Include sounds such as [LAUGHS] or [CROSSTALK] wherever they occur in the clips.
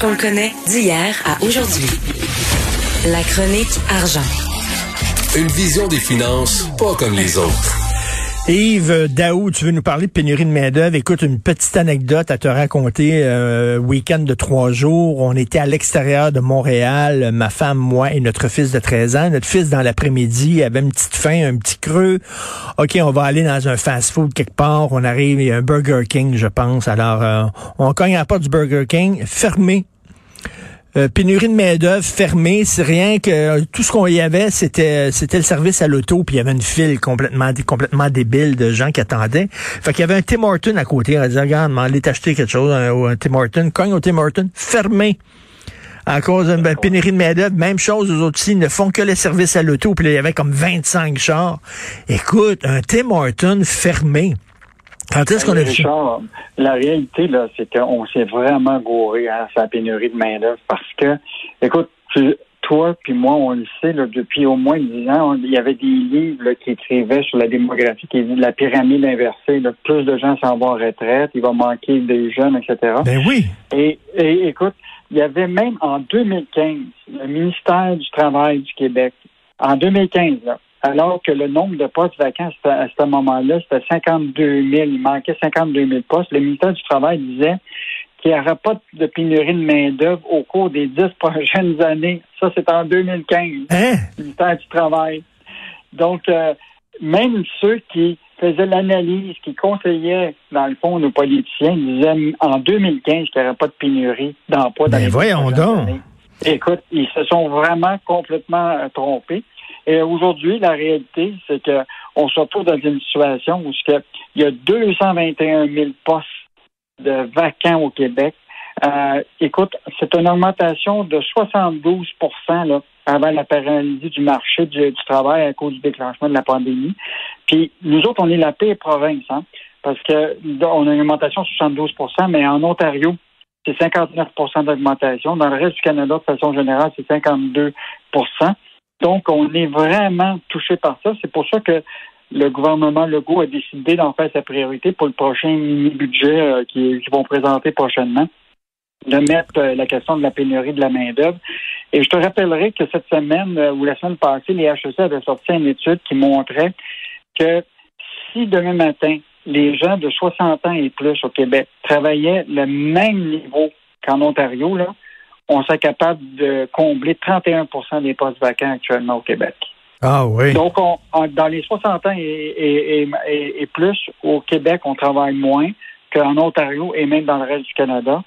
Qu'on le connaît d'hier à aujourd'hui. La chronique argent. Une vision des finances pas comme les autres. Yves Daou, tu veux nous parler de pénurie de main-d'œuvre? Écoute, une petite anecdote à te raconter. Euh, week-end de trois jours, on était à l'extérieur de Montréal, ma femme, moi et notre fils de 13 ans. Notre fils, dans l'après-midi, avait une petite faim, un petit creux. OK, on va aller dans un fast-food quelque part. On arrive, il y un Burger King, je pense. Alors, euh, on cogne à la du Burger King, fermé euh, pénurie de main-d'œuvre fermée, c'est rien que euh, tout ce qu'on y avait, c'était c'était le service à l'auto, puis il y avait une file complètement complètement débile de gens qui attendaient. Fait qu'il y avait un Tim Horton à côté. On disait, regarde, m'en t'acheter quelque chose, un, un Tim Horton, cogne au Tim Horton, fermé à cause d'une pénurie de main-d'œuvre. Même chose, aux autres ils ne font que les services à l'auto, puis il y avait comme 25 chars. Écoute, un Tim Horton fermé. Quand est-ce qu'on a Richard, La réalité, là, c'est qu'on s'est vraiment gouré à sa pénurie de main-d'œuvre parce que, écoute, toi puis moi, on le sait, là, depuis au moins dix ans, il y avait des livres qui écrivaient sur la démographie, qui la pyramide inversée. plus de gens s'en vont en retraite, il va manquer des jeunes, etc. Ben oui. Et, et écoute, il y avait même en 2015, le ministère du Travail du Québec, en 2015, là, alors que le nombre de postes vacants à ce moment-là, c'était 52 000. Il manquait 52 000 postes. Le ministère du Travail disait qu'il n'y aurait pas de pénurie de main-d'œuvre au cours des dix [LAUGHS] prochaines années. Ça, c'est en 2015. Hein? Le ministère du Travail. Donc, euh, même ceux qui faisaient l'analyse, qui conseillaient, dans le fond, nos politiciens, disaient en 2015 qu'il n'y aurait pas de pénurie d'emploi dans ben voyons donc. Écoute, ils se sont vraiment complètement euh, trompés. Et aujourd'hui, la réalité, c'est qu'on se retrouve dans une situation où il y a 221 000 postes de vacants au Québec. Euh, écoute, c'est une augmentation de 72% là, avant la paralysie du marché du, travail à cause du déclenchement de la pandémie. Puis nous autres, on est la paix province, hein, parce que on a une augmentation de 72% mais en Ontario, c'est 59% d'augmentation. Dans le reste du Canada, de façon générale, c'est 52 donc, on est vraiment touché par ça. C'est pour ça que le gouvernement Legault a décidé d'en faire sa priorité pour le prochain mini-budget euh, qu'ils vont présenter prochainement, de mettre euh, la question de la pénurie de la main-d'œuvre. Et je te rappellerai que cette semaine euh, ou la semaine passée, les HEC avaient sorti une étude qui montrait que si demain matin, les gens de 60 ans et plus au Québec travaillaient le même niveau qu'en Ontario, là, on serait capable de combler 31% des postes vacants actuellement au Québec. Ah oui. Donc, on, dans les 60 ans et, et, plus, au Québec, on travaille moins qu'en Ontario et même dans le reste du Canada.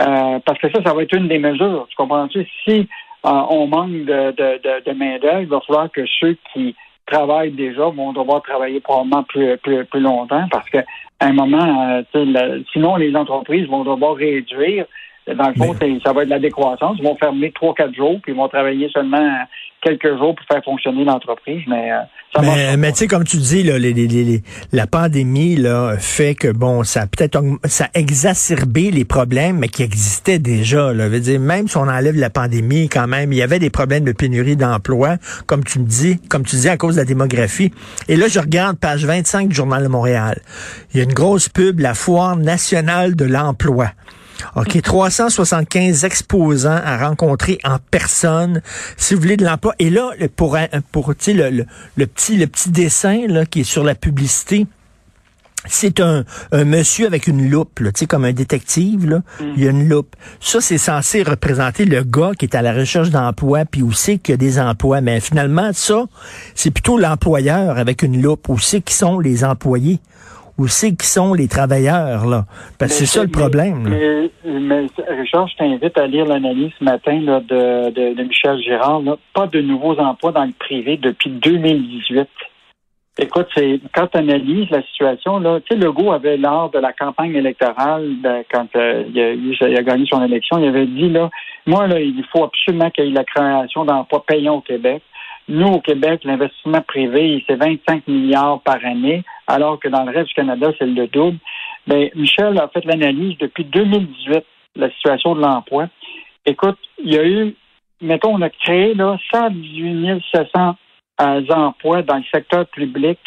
Euh, parce que ça, ça va être une des mesures. Tu comprends-tu? Si euh, on manque de, de, de, main-d'œuvre, il va falloir que ceux qui travaillent déjà vont devoir travailler probablement plus, plus, plus longtemps parce qu'à un moment, euh, sinon les entreprises vont devoir réduire dans le fond, ça va être de la décroissance. Ils vont fermer trois, quatre jours, puis ils vont travailler seulement quelques jours pour faire fonctionner l'entreprise. Mais euh, ça Mais, mais tu sais, comme tu dis, là, les, les, la pandémie là, fait que bon, ça a peut-être ça a exacerbé les problèmes, mais qui existaient déjà. Là. Veut dire, même si on enlève la pandémie, quand même, il y avait des problèmes de pénurie d'emploi, comme tu me dis, comme tu dis, à cause de la démographie. Et là, je regarde page 25 du Journal de Montréal. Il y a une grosse pub, la Foire nationale de l'emploi. OK, 375 exposants à rencontrer en personne, si vous voulez de l'emploi. Et là, pour, pour le, le, le, petit, le petit dessin là, qui est sur la publicité, c'est un, un, monsieur avec une loupe, là, comme un détective. Là. Il y a une loupe. Ça, c'est censé représenter le gars qui est à la recherche d'emploi, puis où c'est qu'il y a des emplois. Mais finalement, ça, c'est plutôt l'employeur avec une loupe. Où c'est qui sont les employés? Où c'est qui sont les travailleurs, là? Parce que c'est ça le problème. Mais, Richard, je t'invite à lire l'analyse ce matin là, de, de, Michel Girard. Pas de nouveaux emplois dans le privé depuis 2018. Écoute, c'est quand tu analyses la situation, là, tu sais, Legault avait lors de la campagne électorale, quand euh, il, a, il, a, gagné son élection, il avait dit là, moi là, il faut absolument qu'il y ait la création d'emplois payants au Québec. Nous, au Québec, l'investissement privé, c'est 25 milliards par année, alors que dans le reste du Canada, c'est le double. Bien, Michel a fait l'analyse depuis 2018, la situation de l'emploi. Écoute, il y a eu, mettons, on a créé là, 118 700 euh, emplois dans le secteur public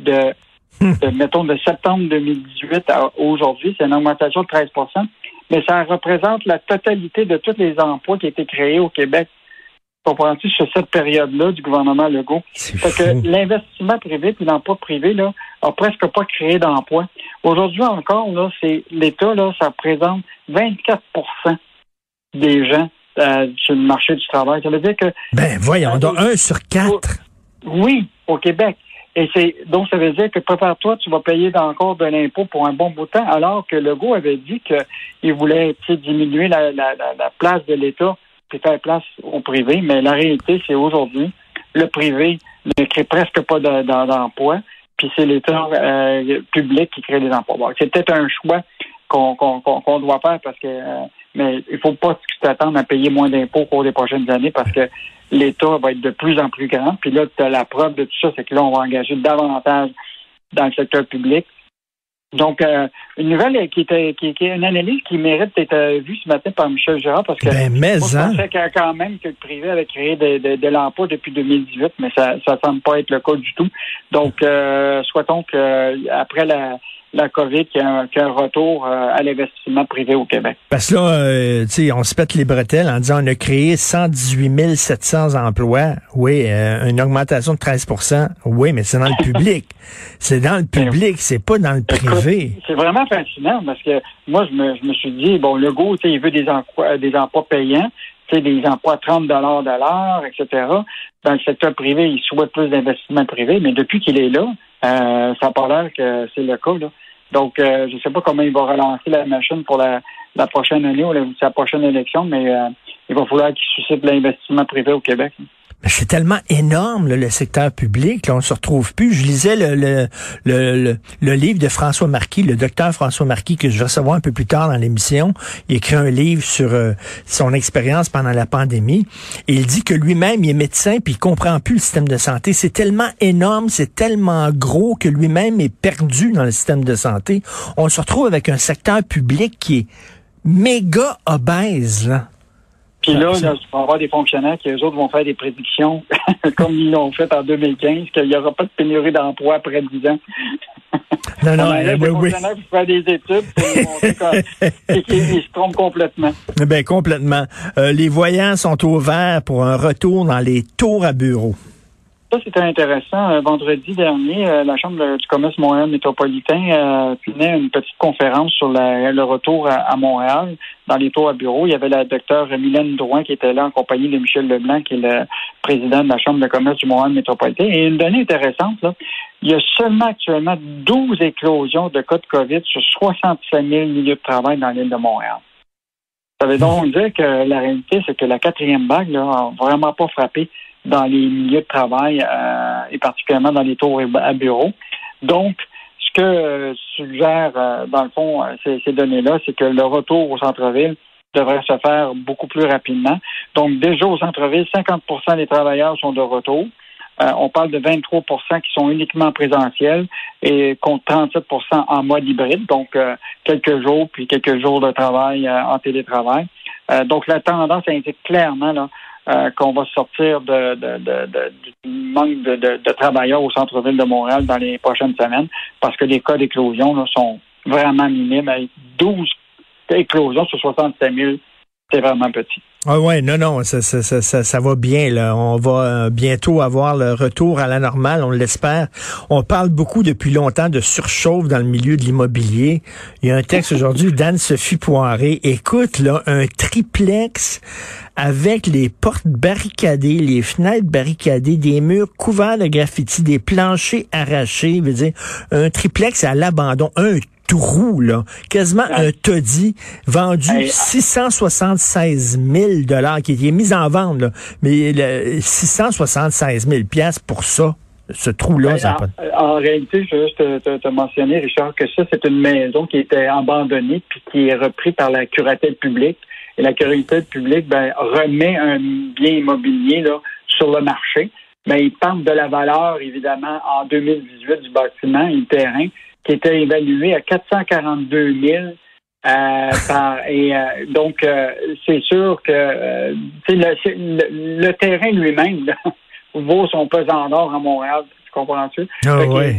de, de, mettons, de septembre 2018 à aujourd'hui. C'est une augmentation de 13% mais ça représente la totalité de tous les emplois qui ont été créés au Québec. Comprends-tu sur cette période-là du gouvernement Legault? Fait que l'investissement privé puis l'emploi privé, là, a presque pas créé d'emplois. Aujourd'hui encore, là, c'est l'État, là, ça représente 24% des gens euh, sur le marché du travail. Ça veut dire que. Ben, voyons, donc un sur quatre. Oui, au Québec. Et c'est donc ça veut dire que prépare-toi, tu vas payer encore de l'impôt pour un bon bout de temps, alors que Legault avait dit qu'il voulait diminuer la, la, la, place de l'État puis faire place au privé. Mais la réalité, c'est aujourd'hui, le privé ne crée presque pas d'emplois, puis c'est l'État euh, public qui crée des emplois. c'est peut-être un choix qu'on doit faire parce que euh, mais il faut pas s'attendre à payer moins d'impôts au cours des prochaines années parce que l'État va être de plus en plus grand. Puis là, la preuve de tout ça, c'est que là, on va engager davantage dans le secteur public. Donc, euh, une nouvelle qui était qui, qui, une analyse qui mérite d'être euh, vue ce matin par Michel Gérard parce que ben, mais je hein? pensais quand même que le privé avait créé de, de, l'emploi depuis 2018, mais ça ne semble pas être le cas du tout. Donc, euh, souhaitons que après la la COVID qui a un, retour euh, à l'investissement privé au Québec. Parce que là, euh, tu sais, on se pète les bretelles en disant on a créé 118 700 emplois. Oui, euh, une augmentation de 13% Oui, mais c'est dans le [LAUGHS] public. c'est dans le public, c'est pas dans le privé. C'est vraiment fascinant parce que moi, je me, je me suis dit, bon, le go, il veut des emplois, des emplois payants des emplois à 30 dollars de l'heure, etc. Dans le secteur privé, il souhaite plus d'investissement privé, mais depuis qu'il est là, ça n'a pas l'air que c'est le cas. Là. Donc, euh, je ne sais pas comment il va relancer la machine pour la, prochaine année ou sa prochaine élection, mais euh, il va falloir qu'il suscite l'investissement privé au Québec. C'est tellement énorme le secteur public, là, on se retrouve plus. Je lisais le, le, le, livre de François Marquis, le docteur François Marquis, que je vais recevoir un peu plus tard dans l'émission. Il écrit un livre sur euh, son expérience pendant la pandémie. Il dit que lui-même, il est médecin, puis il comprend plus le système de santé. C'est tellement énorme, c'est tellement gros que lui-même est perdu dans le système de santé. On se retrouve avec un secteur public qui est méga obèse, là. Puis là, là, tu vas avoir des fonctionnaires qui, eux autres, vont faire des prédictions, [LAUGHS] comme ils l'ont fait en 2015, qu'il n'y aura pas de pénurie d'emploi après 10 ans. Non, non, [LAUGHS] euh, oui, oui. font des études [LAUGHS] et qui se trompent complètement. Bien, complètement. Euh, les voyants sont ouverts pour un retour dans les tours à bureaux. Ça, c'était intéressant. Euh, vendredi dernier, euh, la Chambre du commerce Montréal métropolitain euh, tenait une petite conférence sur le retour à, Montréal dans les tours à bureau. Il y avait la docteure Mylène Drouin qui était là en compagnie de Michel Leblanc, qui est le président de la Chambre de commerce du Montréal métropolitain. Et une donnée intéressante, il y a seulement actuellement 12 éclosions de cas de COVID sur 65 000 milieux de travail dans l'île de Montréal. Ça veut donc dire que la réalité, c'est que la quatrième vague n'a vraiment pas frappé dans les milieux de travail euh, et particulièrement dans les tours à bureau. Donc, ce que euh, suggère, euh, dans le fond, ces, ces données-là, c'est que le retour au centre-ville devrait se faire beaucoup plus rapidement. Donc, déjà au centre-ville, 50% des travailleurs sont de retour. on parle de 23% qui sont uniquement présentiels et compte 37% en mode hybride, donc quelques jours, puis quelques jours de travail en télétravail. donc, la tendance indique clairement là, euh, qu'on va sortir de, du manque de, travailleurs au centre-ville de Montréal dans les prochaines semaines parce que les cas d'éclosion sont vraiment minimes. 12 éclosions sur 67 000, c'est vraiment petit. Ah ouais, non, non, ça, ça, ça, ça, va bien. Là. On va euh, bientôt avoir le retour à la normale, on l'espère. On parle beaucoup depuis longtemps de surchauffe dans le milieu de l'immobilier. Il y a un texte [LAUGHS] aujourd'hui d'Anne-Sophie Poiré. Écoute, là, un triplex avec les portes barricadées, les fenêtres barricadées, des murs couverts de graffitis, des planchers arrachés, veut dire un triplex à l'abandon, un trou, là, quasiment un taudis, vendu 676 000 dollars, qui est mis en vente, là, mais 676 000 pièces pour ça. Ce trou-là, ça en, en, réalité, je veux juste te, te, mentionner, Richard, que ça, c'est une maison qui était abandonnée puis qui est reprise par la curatelle publique. Et la curatelle publique ben, remet un bien immobilier là, sur le marché. Mais il parle de la valeur, évidemment, en 2018 du bâtiment et du terrain qui était évalué à 442 000 euh, [LAUGHS] par, et euh, donc, euh, c'est sûr que euh, le, le, terrain lui-même [LAUGHS] vaut son pesant d'or à Montréal. Tu comprends-tu? Ah,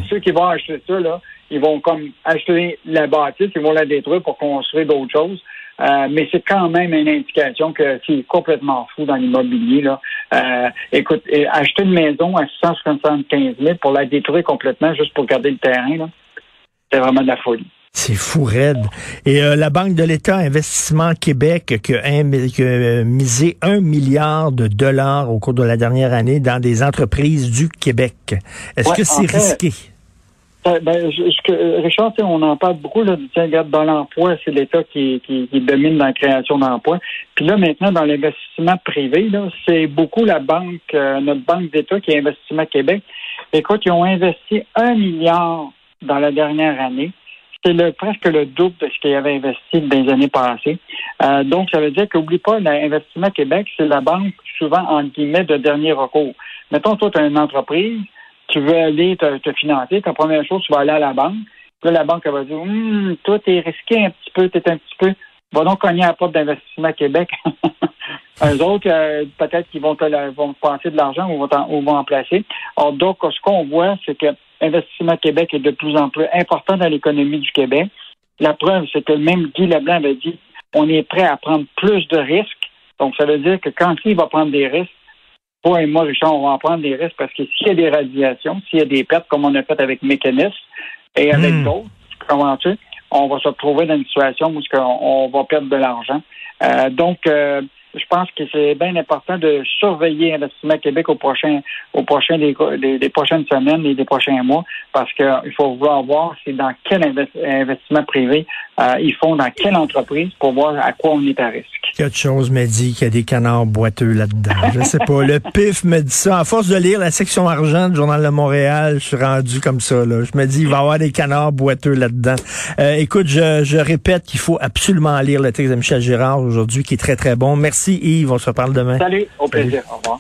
Ceux qui vont acheter ça, là, ils vont comme acheter la bâtisse, ils vont la détruire pour construire d'autres choses. Euh, mais c'est quand même une indication que c'est complètement fou dans l'immobilier. Là. Euh, écoute, acheter une maison à 675 000 pour la détruire complètement juste pour garder le terrain, c'est vraiment de la folie. C'est fou raide. Et euh, la Banque de l'État Investissement Québec qui a, misé un milliard de dollars au cours de la dernière année dans des entreprises du Québec. Est-ce que c'est risqué? Ben, Richard, on en parle beaucoup là, du regarde, dans l'emploi, c'est l'État qui, qui, domine dans la création d'emplois. Puis là, maintenant, dans l'investissement privé, là, c'est beaucoup la banque, euh, notre banque d'État qui est Investissement Québec. Écoute, ils ont investi un milliard dans la dernière année. C'est le, presque le double de ce qu'ils avaient investi dans les années passées. Euh, donc, ça veut dire qu'oublie pas, l'Investissement Québec, c'est la banque souvent, en guillemets, de dernier recours. Mettons, toi, tu as une entreprise, tu veux aller te, financer, ta première chose, tu vas aller à la banque. Là, la banque elle va dire hum, toi, t'es risqué un petit peu, t'es un petit peu. Va donc cogner à la porte d'Investissement Québec. [LAUGHS] Eux autres, euh, peut-être qu'ils vont te vont passer de l'argent ou vont, en, vont en placer. Alors, donc, ce qu'on voit, c'est que Investissement Québec est de plus en plus important dans l'économie du Québec. La preuve, c'est que même Guy Leblanc avait dit on est prêt à prendre plus de risques. Donc, ça veut dire que quand il va prendre des risques, toi et moi, Richard, on va en prendre des risques parce que s'il y a des radiations, s'il y a des pertes, comme on a fait avec Mécanisme et avec hmm. d'autres, comment tu on va se retrouver dans une situation où on, va perdre de l'argent. Euh, donc, euh, je pense que c'est bien important de surveiller Investissement Québec au prochain, au prochain des, prochaines semaines et des prochains mois, parce qu'il faut voir c'est dans quel investissement privé euh, ils font, dans quelle entreprise, pour voir à quoi on est à risque quelque chose me dit qu'il y a des canards boiteux là-dedans. Je ne sais pas. Le pif me dit ça. À force de lire la section argent du Journal de Montréal, je suis rendu comme ça. Là. Je me dis, il va y avoir des canards boiteux là-dedans. Euh, écoute, je, répète qu'il faut absolument lire le texte de Michel Gérard aujourd'hui, qui est très, très bon. Merci Yves, on se parle demain. Salut, au plaisir. Au revoir.